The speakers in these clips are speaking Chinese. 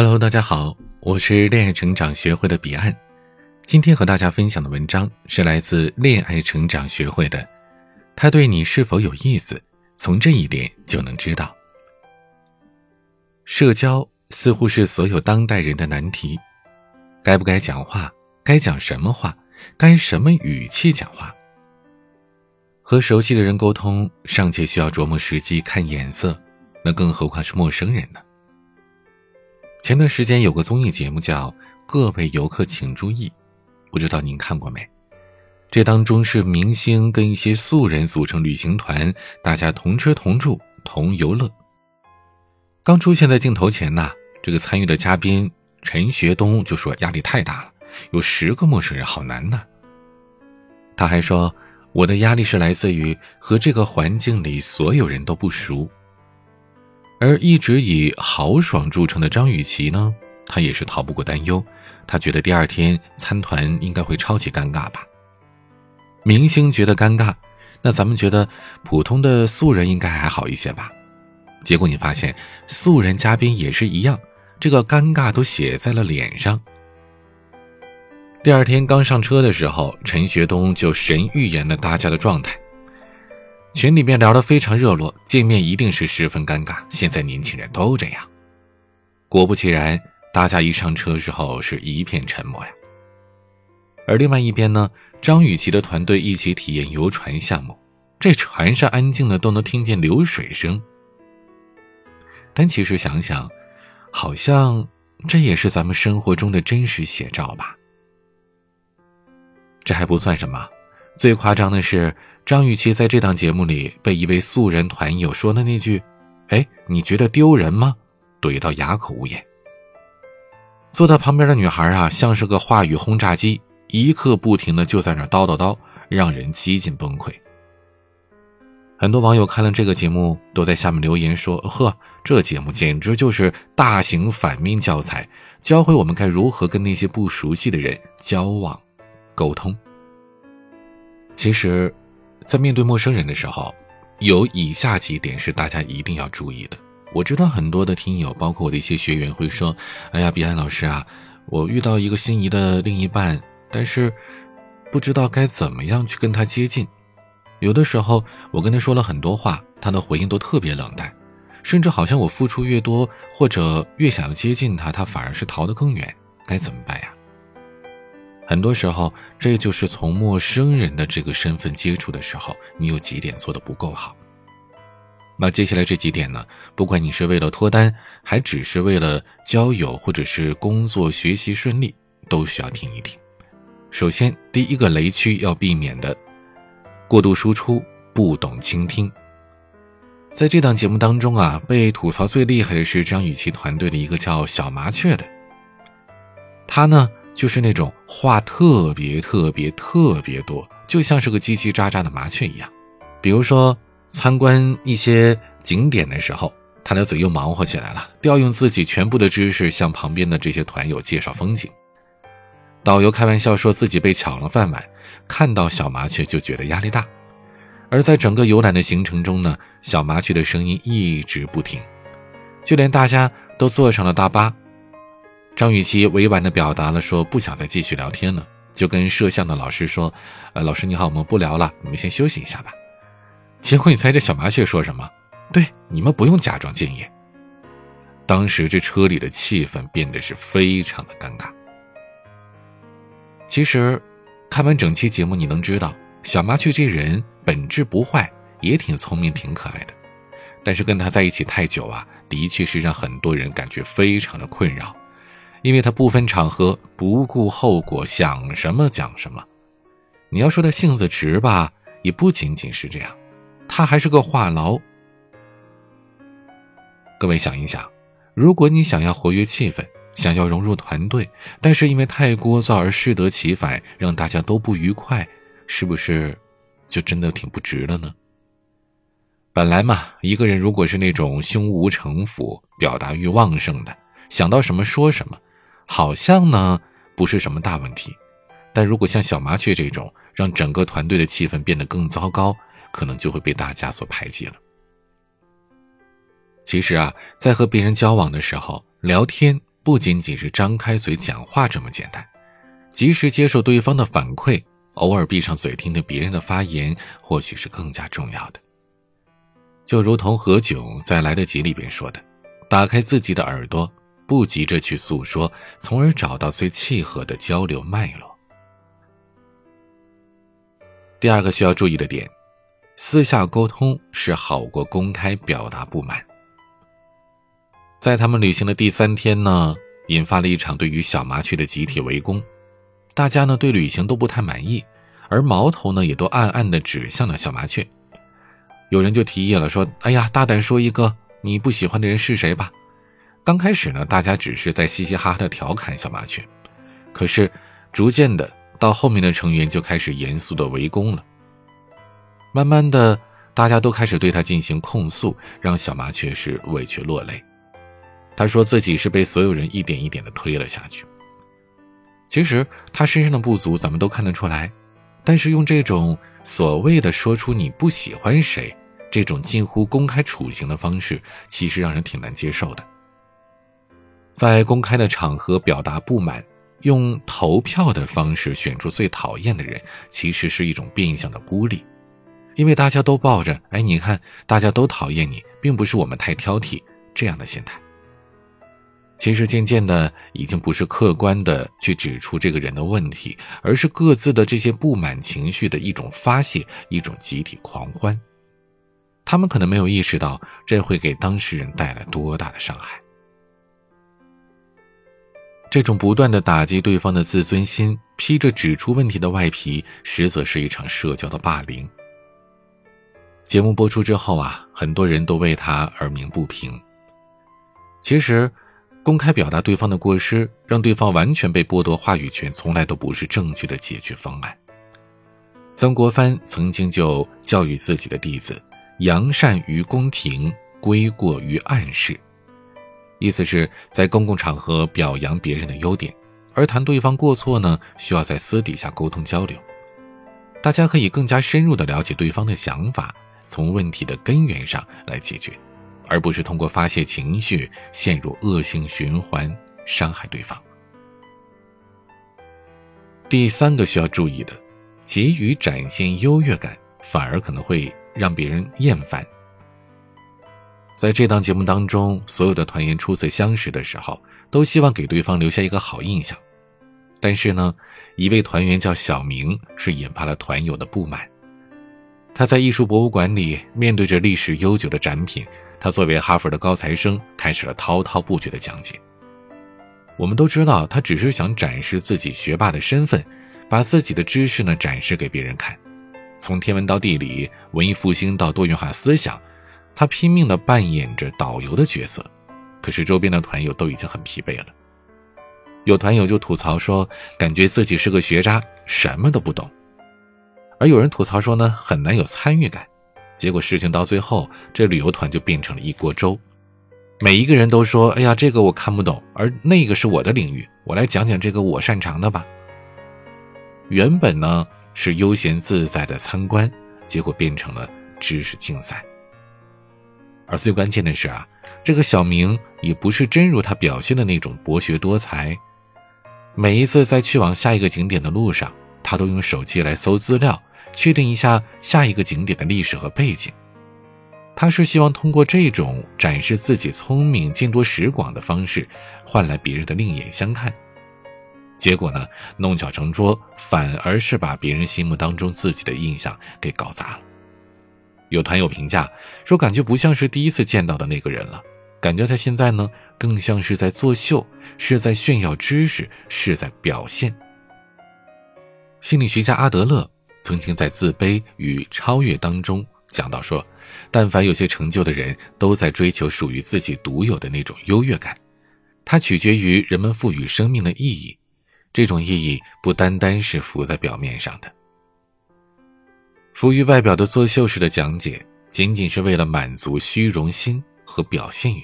Hello，大家好，我是恋爱成长学会的彼岸。今天和大家分享的文章是来自恋爱成长学会的，他对你是否有意思，从这一点就能知道。社交似乎是所有当代人的难题，该不该讲话，该讲什么话，该什么语气讲话。和熟悉的人沟通尚且需要琢磨时机、看眼色，那更何况是陌生人呢？前段时间有个综艺节目叫《各位游客请注意》，不知道您看过没？这当中是明星跟一些素人组成旅行团，大家同吃同住同游乐。刚出现在镜头前呢，这个参与的嘉宾陈学冬就说压力太大了，有十个陌生人好难呢。他还说，我的压力是来自于和这个环境里所有人都不熟。而一直以豪爽著称的张雨绮呢，她也是逃不过担忧。她觉得第二天参团应该会超级尴尬吧。明星觉得尴尬，那咱们觉得普通的素人应该还好一些吧？结果你发现素人嘉宾也是一样，这个尴尬都写在了脸上。第二天刚上车的时候，陈学冬就神预言了大家的状态。群里面聊得非常热络，见面一定是十分尴尬。现在年轻人都这样。果不其然，大家一上车之后是一片沉默呀。而另外一边呢，张雨绮的团队一起体验游船项目，这船上安静的都能听见流水声。但其实想想，好像这也是咱们生活中的真实写照吧。这还不算什么。最夸张的是，张雨绮在这档节目里被一位素人团友说的那句：“哎，你觉得丢人吗？”怼到哑口无言。坐在旁边的女孩啊，像是个话语轰炸机，一刻不停的就在那叨叨叨，让人几近崩溃。很多网友看了这个节目，都在下面留言说：“呵，这节目简直就是大型反面教材，教会我们该如何跟那些不熟悉的人交往、沟通。”其实，在面对陌生人的时候，有以下几点是大家一定要注意的。我知道很多的听友，包括我的一些学员会说：“哎呀，彼岸老师啊，我遇到一个心仪的另一半，但是不知道该怎么样去跟他接近。有的时候，我跟他说了很多话，他的回应都特别冷淡，甚至好像我付出越多，或者越想要接近他，他反而是逃得更远。该怎么办呀？”很多时候，这就是从陌生人的这个身份接触的时候，你有几点做的不够好。那接下来这几点呢？不管你是为了脱单，还只是为了交友，或者是工作学习顺利，都需要听一听。首先，第一个雷区要避免的，过度输出，不懂倾听。在这档节目当中啊，被吐槽最厉害的是张雨绮团队的一个叫小麻雀的，他呢。就是那种话特别特别特别多，就像是个叽叽喳喳的麻雀一样。比如说参观一些景点的时候，他的嘴又忙活起来了，调用自己全部的知识向旁边的这些团友介绍风景。导游开玩笑说自己被抢了饭碗，看到小麻雀就觉得压力大。而在整个游览的行程中呢，小麻雀的声音一直不停，就连大家都坐上了大巴。张雨绮委婉地表达了说不想再继续聊天了，就跟摄像的老师说：“呃，老师你好，我们不聊了，你们先休息一下吧。”结果你猜这小麻雀说什么？对，你们不用假装敬业。当时这车里的气氛变得是非常的尴尬。其实，看完整期节目，你能知道小麻雀这人本质不坏，也挺聪明，挺可爱的。但是跟他在一起太久啊，的确是让很多人感觉非常的困扰。因为他不分场合、不顾后果，想什么讲什么。你要说他性子直吧，也不仅仅是这样，他还是个话痨。各位想一想，如果你想要活跃气氛，想要融入团队，但是因为太聒噪而适得其反，让大家都不愉快，是不是就真的挺不值的呢？本来嘛，一个人如果是那种胸无城府、表达欲旺盛的，想到什么说什么。好像呢不是什么大问题，但如果像小麻雀这种，让整个团队的气氛变得更糟糕，可能就会被大家所排挤了。其实啊，在和别人交往的时候，聊天不仅仅是张开嘴讲话这么简单，及时接受对方的反馈，偶尔闭上嘴听听别人的发言，或许是更加重要的。就如同何炅在《来得及》里边说的：“打开自己的耳朵，不急着去诉说，从而找到最契合的交流脉络。”第二个需要注意的点，私下沟通是好过公开表达不满。在他们旅行的第三天呢，引发了一场对于小麻雀的集体围攻，大家呢对旅行都不太满意，而矛头呢也都暗暗的指向了小麻雀。有人就提议了，说：“哎呀，大胆说一个你不喜欢的人是谁吧。”刚开始呢，大家只是在嘻嘻哈哈的调侃小麻雀，可是逐渐的。到后面的成员就开始严肃的围攻了。慢慢的，大家都开始对他进行控诉，让小麻雀是委屈落泪。他说自己是被所有人一点一点的推了下去。其实他身上的不足咱们都看得出来，但是用这种所谓的说出你不喜欢谁这种近乎公开处刑的方式，其实让人挺难接受的。在公开的场合表达不满。用投票的方式选出最讨厌的人，其实是一种变相的孤立，因为大家都抱着“哎，你看，大家都讨厌你，并不是我们太挑剔”这样的心态。其实渐渐的，已经不是客观的去指出这个人的问题，而是各自的这些不满情绪的一种发泄，一种集体狂欢。他们可能没有意识到，这会给当事人带来多大的伤害。这种不断的打击对方的自尊心，披着指出问题的外皮，实则是一场社交的霸凌。节目播出之后啊，很多人都为他耳鸣不平。其实，公开表达对方的过失，让对方完全被剥夺话语权，从来都不是正确的解决方案。曾国藩曾经就教育自己的弟子：“扬善于宫廷，归过于暗室。”意思是在公共场合表扬别人的优点，而谈对方过错呢，需要在私底下沟通交流。大家可以更加深入的了解对方的想法，从问题的根源上来解决，而不是通过发泄情绪陷入恶性循环，伤害对方。第三个需要注意的，急于展现优越感，反而可能会让别人厌烦。在这档节目当中，所有的团员初次相识的时候，都希望给对方留下一个好印象。但是呢，一位团员叫小明，是引发了团友的不满。他在艺术博物馆里，面对着历史悠久的展品，他作为哈佛的高材生，开始了滔滔不绝的讲解。我们都知道，他只是想展示自己学霸的身份，把自己的知识呢展示给别人看。从天文到地理，文艺复兴到多元化思想。他拼命地扮演着导游的角色，可是周边的团友都已经很疲惫了。有团友就吐槽说，感觉自己是个学渣，什么都不懂；而有人吐槽说呢，很难有参与感。结果事情到最后，这旅游团就变成了一锅粥。每一个人都说：“哎呀，这个我看不懂，而那个是我的领域，我来讲讲这个我擅长的吧。”原本呢是悠闲自在的参观，结果变成了知识竞赛。而最关键的是啊，这个小明也不是真如他表现的那种博学多才。每一次在去往下一个景点的路上，他都用手机来搜资料，确定一下下一个景点的历史和背景。他是希望通过这种展示自己聪明、见多识广的方式，换来别人的另眼相看。结果呢，弄巧成拙，反而是把别人心目当中自己的印象给搞砸了。有团友评价说：“感觉不像是第一次见到的那个人了，感觉他现在呢，更像是在作秀，是在炫耀知识，是在表现。”心理学家阿德勒曾经在《自卑与超越》当中讲到说：“但凡有些成就的人，都在追求属于自己独有的那种优越感，它取决于人们赋予生命的意义，这种意义不单单是浮在表面上的。”浮于外表的作秀式的讲解，仅仅是为了满足虚荣心和表现欲。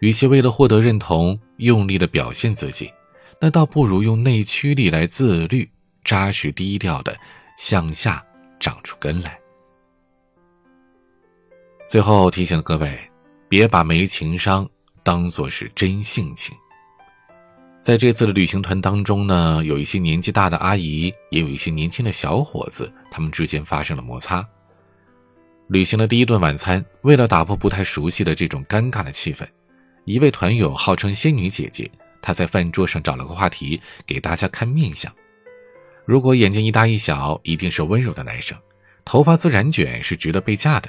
与其为了获得认同用力的表现自己，那倒不如用内驱力来自律，扎实低调的向下长出根来。最后提醒各位，别把没情商当做是真性情。在这次的旅行团当中呢，有一些年纪大的阿姨，也有一些年轻的小伙子，他们之间发生了摩擦。旅行的第一顿晚餐，为了打破不太熟悉的这种尴尬的气氛，一位团友号称仙女姐姐，她在饭桌上找了个话题给大家看面相。如果眼睛一大一小，一定是温柔的男生；头发自然卷，是值得被嫁的。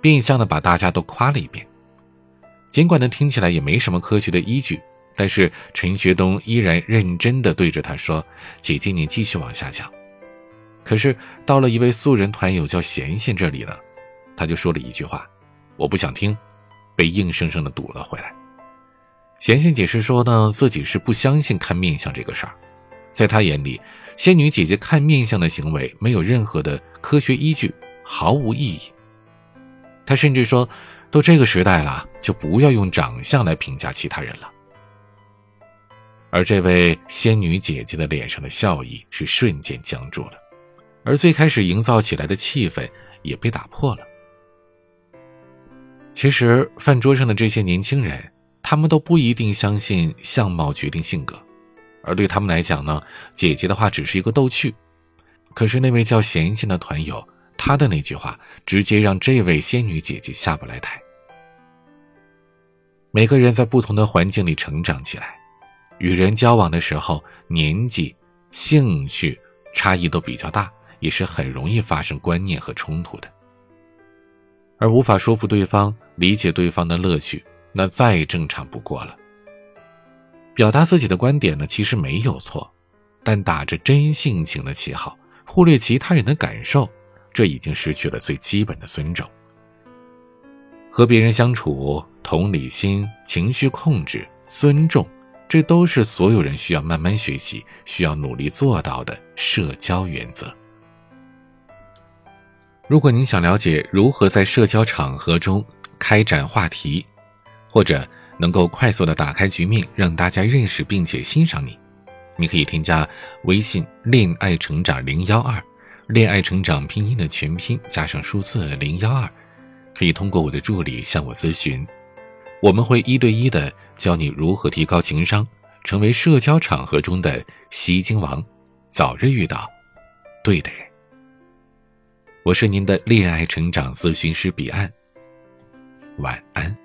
变相的把大家都夸了一遍。尽管呢听起来也没什么科学的依据，但是陈学冬依然认真的对着他说：“姐姐，你继续往下讲。”可是到了一位素人团友叫贤贤这里呢。他就说了一句话：“我不想听。”被硬生生的堵了回来。贤贤解释说呢，自己是不相信看面相这个事儿，在他眼里，仙女姐姐看面相的行为没有任何的科学依据，毫无意义。他甚至说，都这个时代了，就不要用长相来评价其他人了。而这位仙女姐姐的脸上的笑意是瞬间僵住了，而最开始营造起来的气氛也被打破了。其实，饭桌上的这些年轻人，他们都不一定相信相貌决定性格，而对他们来讲呢，姐姐的话只是一个逗趣。可是那位叫贤贤的团友，他的那句话，直接让这位仙女姐姐下不来台。每个人在不同的环境里成长起来，与人交往的时候，年纪、兴趣差异都比较大，也是很容易发生观念和冲突的。而无法说服对方。理解对方的乐趣，那再正常不过了。表达自己的观点呢，其实没有错，但打着真性情的旗号，忽略其他人的感受，这已经失去了最基本的尊重。和别人相处，同理心、情绪控制、尊重，这都是所有人需要慢慢学习、需要努力做到的社交原则。如果您想了解如何在社交场合中，开展话题，或者能够快速的打开局面，让大家认识并且欣赏你，你可以添加微信“恋爱成长零幺二”，恋爱成长拼音的全拼加上数字零幺二，可以通过我的助理向我咨询，我们会一对一的教你如何提高情商，成为社交场合中的吸睛王，早日遇到对的人。我是您的恋爱成长咨询师彼岸。晚安。